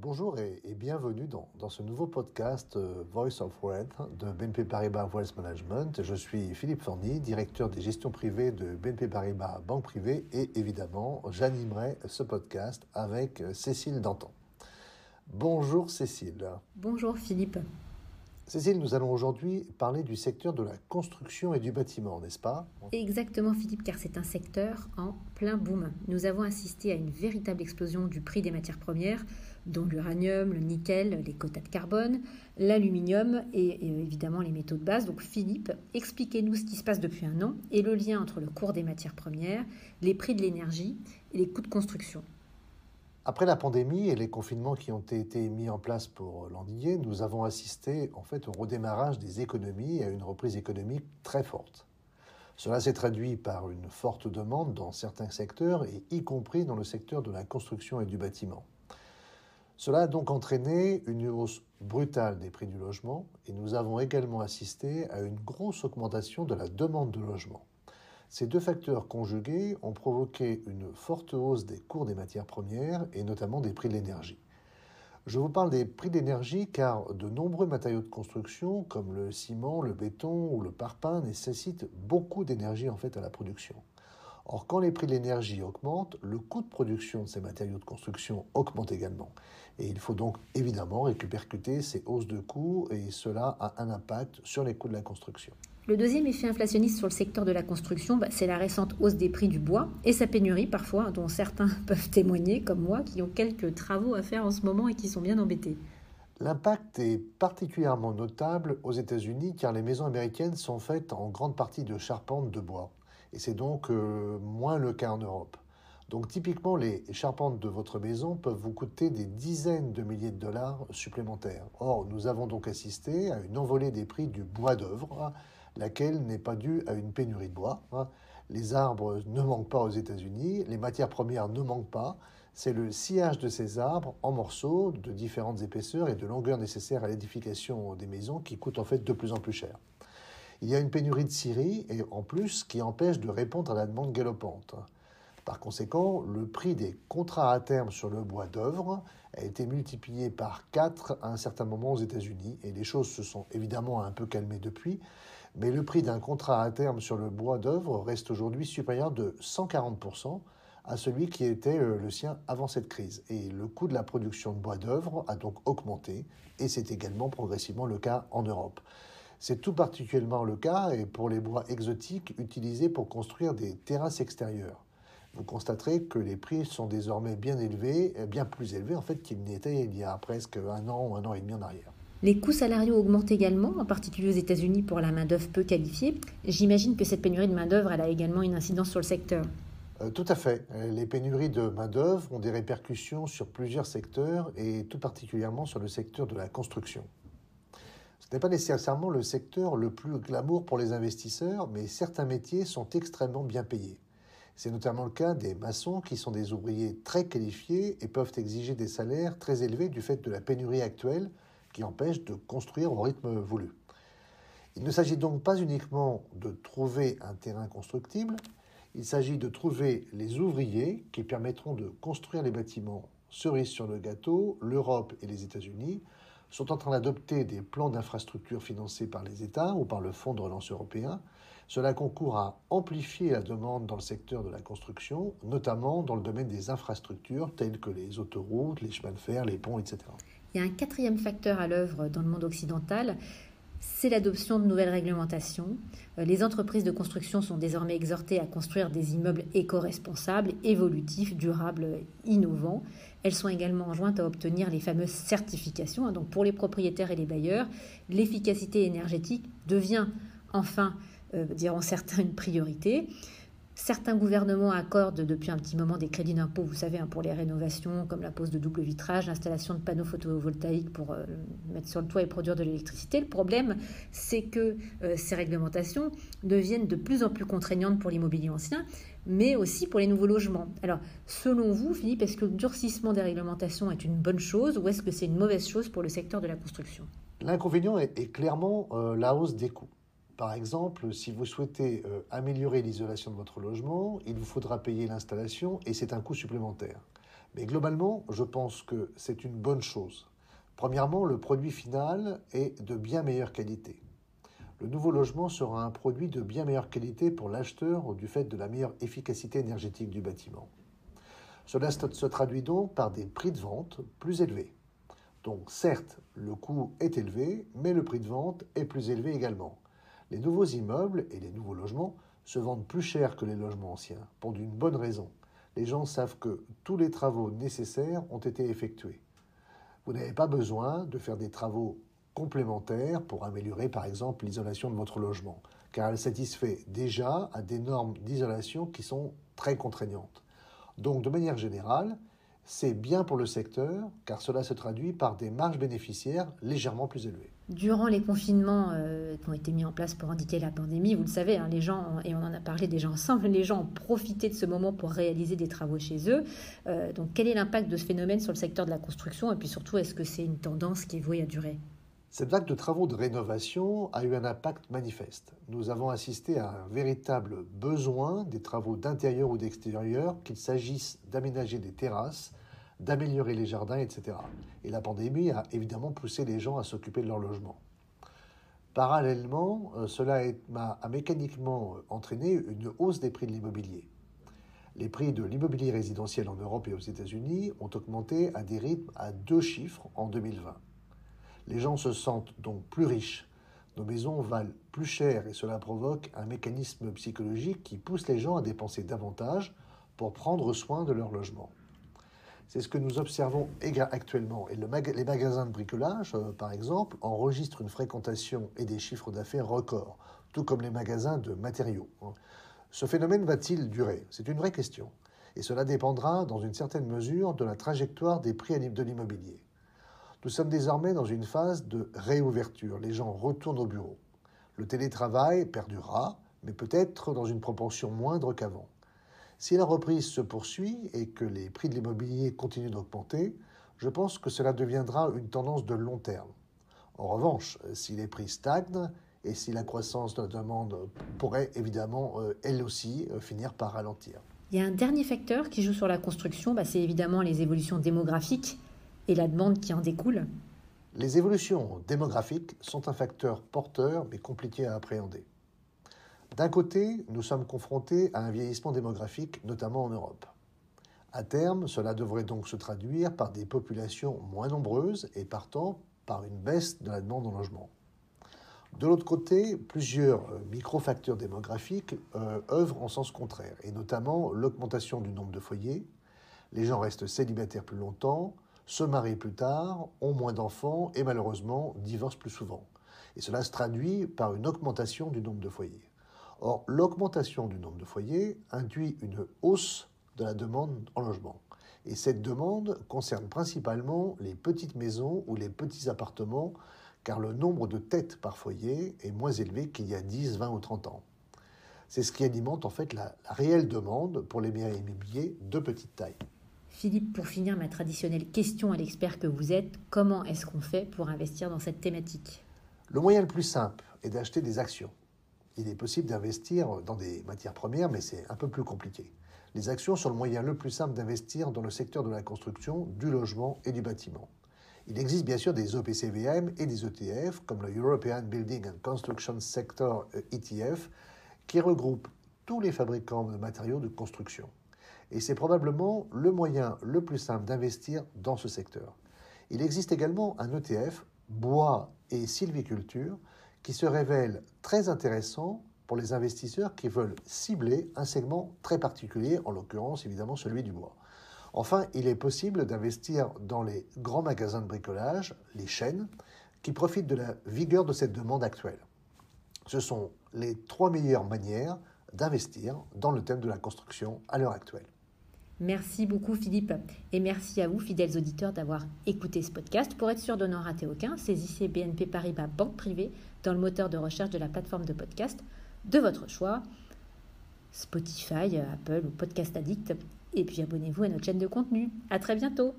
Bonjour et, bienvenue dans, dans, ce nouveau podcast euh, Voice of Wealth de BNP Paribas Wealth Management. Je suis Philippe Forny, directeur des gestions privées de BNP Paribas Banque Privée et évidemment j'animerai ce podcast avec Cécile Danton. Bonjour Cécile. Bonjour Philippe. Cécile, nous allons aujourd'hui parler du secteur de la construction et du bâtiment, n'est-ce pas? Exactement Philippe, car c'est un secteur en plein boom. Nous avons assisté à une véritable explosion du prix des matières premières, dont l'uranium, le nickel, les quotas de carbone, l'aluminium et, évidemment les métaux de base. Donc Philippe, expliquez-nous ce qui se passe depuis un an et le lien entre le cours des matières premières, les prix de l'énergie et les coûts de construction. Après la pandémie et les confinements qui ont été mis en place pour l'endiguer, nous avons assisté en fait au redémarrage des économies et à une reprise économique très forte. Cela s'est traduit par une forte demande dans certains secteurs et y compris dans le secteur de la construction et du bâtiment. Cela a donc entraîné une hausse brutale des prix du logement et nous avons également assisté à une grosse augmentation de la demande de logement. Ces deux facteurs conjugués ont provoqué une forte hausse des cours des matières premières et notamment des prix de l'énergie. Je vous parle des prix d'énergie car de nombreux matériaux de construction comme le ciment, le béton ou le parpaing nécessitent beaucoup d'énergie en fait à la production. Or, quand les prix de l'énergie augmentent, le coût de production de ces matériaux de construction augmente également. Et il faut donc évidemment récupérer ces hausses de coûts et cela a un impact sur les coûts de la construction. Le deuxième effet inflationniste sur le secteur de la construction, bah, c'est la récente hausse des prix du bois et sa pénurie parfois, dont certains peuvent témoigner, comme moi, qui ont quelques travaux à faire en ce moment et qui sont bien embêtés. L'impact est particulièrement notable aux États-Unis car les maisons américaines sont faites en grande partie de charpentes de bois. Et c'est donc euh, moins le cas en Europe. Donc typiquement, les charpentes de votre maison peuvent vous coûter des dizaines de milliers de dollars supplémentaires. Or, nous avons donc assisté à une envolée des prix du bois d'œuvre, laquelle n'est pas due à une pénurie de bois. Les arbres ne manquent pas aux États-Unis, les matières premières ne manquent pas. C'est le sciage de ces arbres en morceaux de différentes épaisseurs et de longueurs nécessaires à l'édification des maisons qui coûte en fait de plus en plus cher. Il y a une pénurie de scierie et en plus qui empêche de répondre à la demande galopante. Par conséquent, le prix des contrats à terme sur le bois d'œuvre a été multiplié par 4 à un certain moment aux États-Unis et les choses se sont évidemment un peu calmées depuis, mais le prix d'un contrat à terme sur le bois d'œuvre reste aujourd'hui supérieur de 140% à celui qui était euh, le sien avant cette crise. Et le coût de la production de bois d'œuvre a donc augmenté et c'est également progressivement le cas en Europe. C'est tout particulièrement le cas et pour les bois exotiques utilisés pour construire des terrasses extérieures. Vous constaterez que les prix sont désormais bien élevés, bien plus élevés en fait qu'ils n'étaient il y a presque un an ou un an et demi en arrière. Les coûts salariaux augmentent également, en particulier aux États-Unis pour la main-d'œuvre peu qualifiée. J'imagine que cette pénurie de main-d'œuvre a également une incidence sur le secteur. Euh, tout à fait. Les pénuries de main-d'œuvre ont des répercussions sur plusieurs secteurs et tout particulièrement sur le secteur de la construction. Ce n'est pas nécessairement le secteur le plus glamour pour les investisseurs, mais certains métiers sont extrêmement bien payés. C'est notamment le cas des maçons qui sont des ouvriers très qualifiés et peuvent exiger des salaires très élevés du fait de la pénurie actuelle qui empêche de construire au rythme voulu. Il ne s'agit donc pas uniquement de trouver un terrain constructible, il s'agit de trouver les ouvriers qui permettront de construire les bâtiments. Cerise sur le gâteau, l'Europe et les États-Unis sont en train d'adopter des plans d'infrastructure financés par les États ou par le Fonds de relance européen. Cela concourt à amplifier la demande dans le secteur de la construction, notamment dans le domaine des infrastructures telles que les autoroutes, les chemins de fer, les ponts, etc. Il y a un quatrième facteur à l'œuvre dans le monde occidental, c'est l'adoption de nouvelles réglementations. Euh, les entreprises de construction sont désormais exhortées à construire des immeubles éco-responsables, évolutifs, durables, innovants. Elles sont également enjointes à obtenir les fameuses certifications. Donc pour les propriétaires et les bailleurs, l'efficacité énergétique devient enfin, euh, diront certains, une priorité. Certains gouvernements accordent depuis un petit moment des crédits d'impôt, vous savez, hein, pour les rénovations, comme la pose de double vitrage, l'installation de panneaux photovoltaïques pour euh, mettre sur le toit et produire de l'électricité. Le problème, c'est que euh, ces réglementations deviennent de plus en plus contraignantes pour l'immobilier ancien, mais aussi pour les nouveaux logements. Alors, selon vous, Philippe, est-ce que le durcissement des réglementations est une bonne chose ou est-ce que c'est une mauvaise chose pour le secteur de la construction? L'inconvénient est, clairement euh, la hausse des coûts. Par exemple, si vous souhaitez euh, améliorer l'isolation de votre logement, il vous faudra payer l'installation et c'est un coût supplémentaire. Mais globalement, je pense que c'est une bonne chose. Premièrement, le produit final est de bien meilleure qualité. Le nouveau logement sera un produit de bien meilleure qualité pour l'acheteur du fait de la meilleure efficacité énergétique du bâtiment. Cela se traduit donc par des prix de vente plus élevés. Donc certes, le coût est élevé, mais le prix de vente est plus élevé également. Les nouveaux immeubles et les nouveaux logements se vendent plus cher que les logements anciens, pour d'une bonne raison. Les gens savent que tous les travaux nécessaires ont été effectués. Vous n'avez pas besoin de faire des travaux complémentaires pour améliorer par exemple l'isolation de votre logement, car elle satisfait déjà à des normes d'isolation qui sont très contraignantes. Donc de manière générale, c'est bien pour le secteur, car cela se traduit par des marges bénéficiaires légèrement plus élevées. Durant les confinements euh, qui ont été mis en place pour indiquer la pandémie, vous le savez, hein, les gens, et on en a parlé déjà ensemble, les gens ont profité de ce moment pour réaliser des travaux chez eux. Euh, donc quel est l'impact de ce phénomène sur le secteur de la construction? Et puis surtout, est-ce que c'est une tendance qui est vouée à durer? Cette vague de travaux de rénovation a eu un impact manifeste. Nous avons assisté à un véritable besoin des travaux d'intérieur ou d'extérieur, qu'il s'agisse d'aménager des terrasses, d'améliorer les jardins, etc. Et la pandémie a évidemment poussé les gens à s'occuper de leur logement. Parallèlement, euh, cela a mécaniquement entraîné une hausse des prix de l'immobilier. Les prix de l'immobilier résidentiel en Europe et aux États-Unis ont augmenté à des rythmes à deux chiffres en 2020. Les gens se sentent donc plus riches. Nos maisons valent plus cher et cela provoque un mécanisme psychologique qui pousse les gens à dépenser davantage pour prendre soin de leur logement. C'est ce que nous observons actuellement. Et les magasins de bricolage, euh, par exemple, enregistrent une fréquentation et des chiffres d'affaires records, tout comme les magasins de matériaux. Ce phénomène va-t-il durer? C'est une vraie question. Et cela dépendra, dans une certaine mesure, de la trajectoire des prix de l'immobilier. Nous sommes désormais dans une phase de réouverture. Les gens retournent au bureau. Le télétravail perdurera, mais peut-être dans une proportion moindre qu'avant. Si la reprise se poursuit et que les prix de l'immobilier continuent d'augmenter, je pense que cela deviendra une tendance de long terme. En revanche, si les prix stagnent et si la croissance de la demande pourrait évidemment, euh, elle aussi, euh, finir par ralentir. Il y a un dernier facteur qui joue sur la construction, bah, c'est évidemment les évolutions démographiques et la demande qui en découle. Les évolutions démographiques sont un facteur porteur mais compliqué à appréhender. D'un côté, nous sommes confrontés à un vieillissement démographique, notamment en Europe. À terme, cela devrait donc se traduire par des populations moins nombreuses et partant par une baisse de la demande en logement. De l'autre côté, plusieurs micro-facteurs démographiques euh, œuvrent en sens contraire, et notamment l'augmentation du nombre de foyers. Les gens restent célibataires plus longtemps, se marient plus tard, ont moins d'enfants et malheureusement divorcent plus souvent. Et cela se traduit par une augmentation du nombre de foyers. Or, l'augmentation du nombre de foyers induit une hausse de la demande en logement. Et cette demande concerne principalement les petites maisons ou les petits appartements, car le nombre de têtes par foyer est moins élevé qu'il y a 10, 20 ou 30 ans. C'est ce qui alimente en fait la, réelle demande pour les biens immobiliers de petite taille. Philippe, pour finir ma traditionnelle question à l'expert que vous êtes, comment est-ce qu'on fait pour investir dans cette thématique? Le moyen le plus simple est d'acheter des actions il est possible d'investir dans des matières premières, mais c'est un peu plus compliqué. Les actions sont le moyen le plus simple d'investir dans le secteur de la construction, du logement et du bâtiment. Il existe bien sûr des OPCVM et des ETF, comme le European Building and Construction Sector ETF, qui regroupent tous les fabricants de matériaux de construction. Et c'est probablement le moyen le plus simple d'investir dans ce secteur. Il existe également un ETF, bois et sylviculture, qui se révèle très intéressant pour les investisseurs qui veulent cibler un segment très particulier, en l'occurrence évidemment celui du bois. Enfin, il est possible d'investir dans les grands magasins de bricolage, les chaînes, qui profitent de la vigueur de cette demande actuelle. Ce sont les trois meilleures manières d'investir dans le thème de la construction à l'heure actuelle. Merci beaucoup Philippe et merci à vous fidèles auditeurs d'avoir écouté ce podcast. Pour être sûr de n'en rater aucun, saisissez BNP Paribas Banque Privée dans le moteur de recherche de la plateforme de podcast de votre choix, Spotify, Apple ou Podcast Addict. Et puis abonnez-vous à notre chaîne de contenu. À très bientôt.